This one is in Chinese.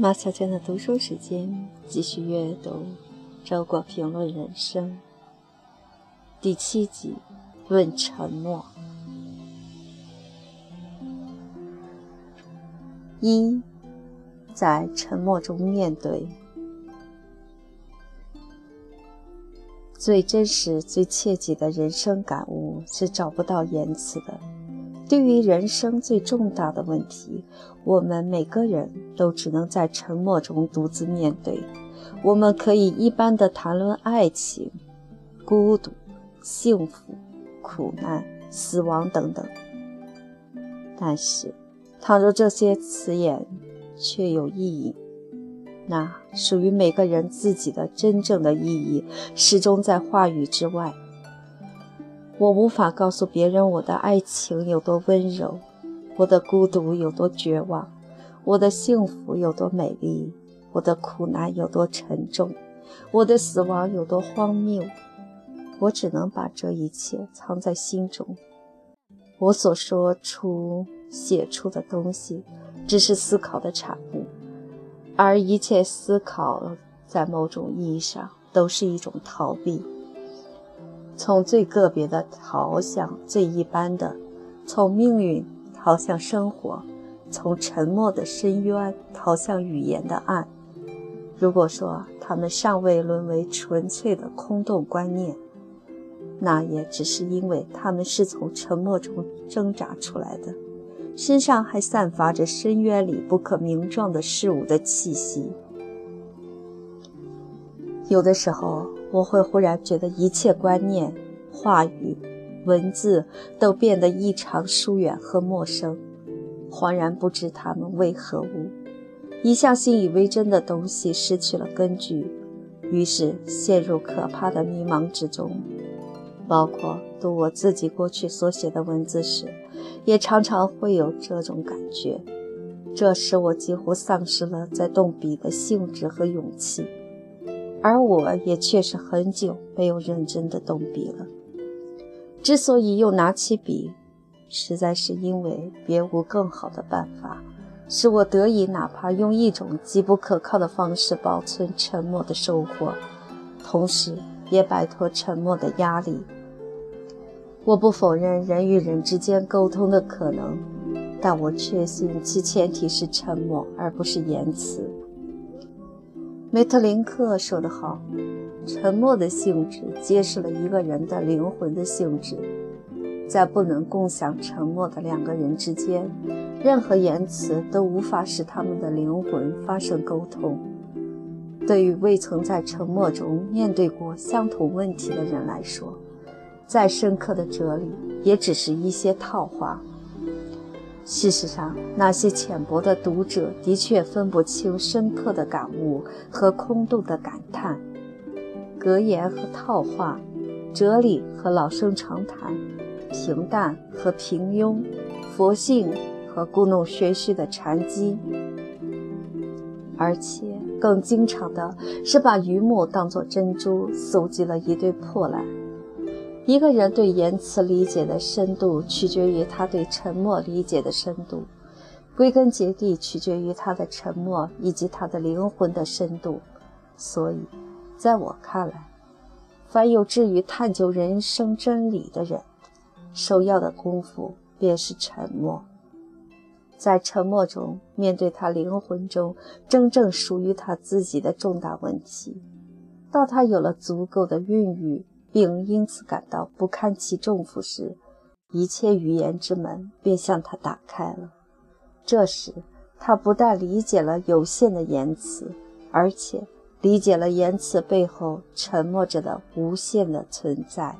马小娟的读书时间，继续阅读《周国评论人生》第七集《论沉默》一，在沉默中面对。最真实、最切记的人生感悟是找不到言辞的。对于人生最重大的问题，我们每个人都只能在沉默中独自面对。我们可以一般的谈论爱情、孤独、幸福、苦难、死亡等等，但是，倘若这些词眼却有意义，那属于每个人自己的真正的意义，始终在话语之外。我无法告诉别人我的爱情有多温柔，我的孤独有多绝望，我的幸福有多美丽，我的苦难有多沉重，我的死亡有多荒谬。我只能把这一切藏在心中。我所说出、写出的东西，只是思考的产物，而一切思考，在某种意义上，都是一种逃避。从最个别的逃向最一般的，从命运逃向生活，从沉默的深渊逃向语言的暗。如果说他们尚未沦为纯粹的空洞观念，那也只是因为他们是从沉默中挣扎出来的，身上还散发着深渊里不可名状的事物的气息。有的时候。我会忽然觉得一切观念、话语、文字都变得异常疏远和陌生，恍然不知它们为何物。一向信以为真的东西失去了根据，于是陷入可怕的迷茫之中。包括读我自己过去所写的文字时，也常常会有这种感觉。这使我几乎丧失了在动笔的兴致和勇气。而我也确实很久没有认真的动笔了。之所以又拿起笔，实在是因为别无更好的办法，使我得以哪怕用一种极不可靠的方式保存沉默的收获，同时也摆脱沉默的压力。我不否认人与人之间沟通的可能，但我确信其前提是沉默，而不是言辞。梅特林克说得好：“沉默的性质揭示了一个人的灵魂的性质。在不能共享沉默的两个人之间，任何言辞都无法使他们的灵魂发生沟通。对于未曾在沉默中面对过相同问题的人来说，再深刻的哲理也只是一些套话。”事实上，那些浅薄的读者的确分不清深刻的感悟和空洞的感叹，格言和套话，哲理和老生常谈，平淡和平庸，佛性和故弄玄虚的禅机。而且更经常的是把榆木当作珍珠，搜集了一堆破烂。一个人对言辞理解的深度，取决于他对沉默理解的深度，归根结底取决于他的沉默以及他的灵魂的深度。所以，在我看来，凡有志于探究人生真理的人，首要的功夫便是沉默，在沉默中面对他灵魂中真正属于他自己的重大问题。到他有了足够的孕育。并因此感到不堪其重负时，一切语言之门便向他打开了。这时，他不但理解了有限的言辞，而且理解了言辞背后沉默着的无限的存在。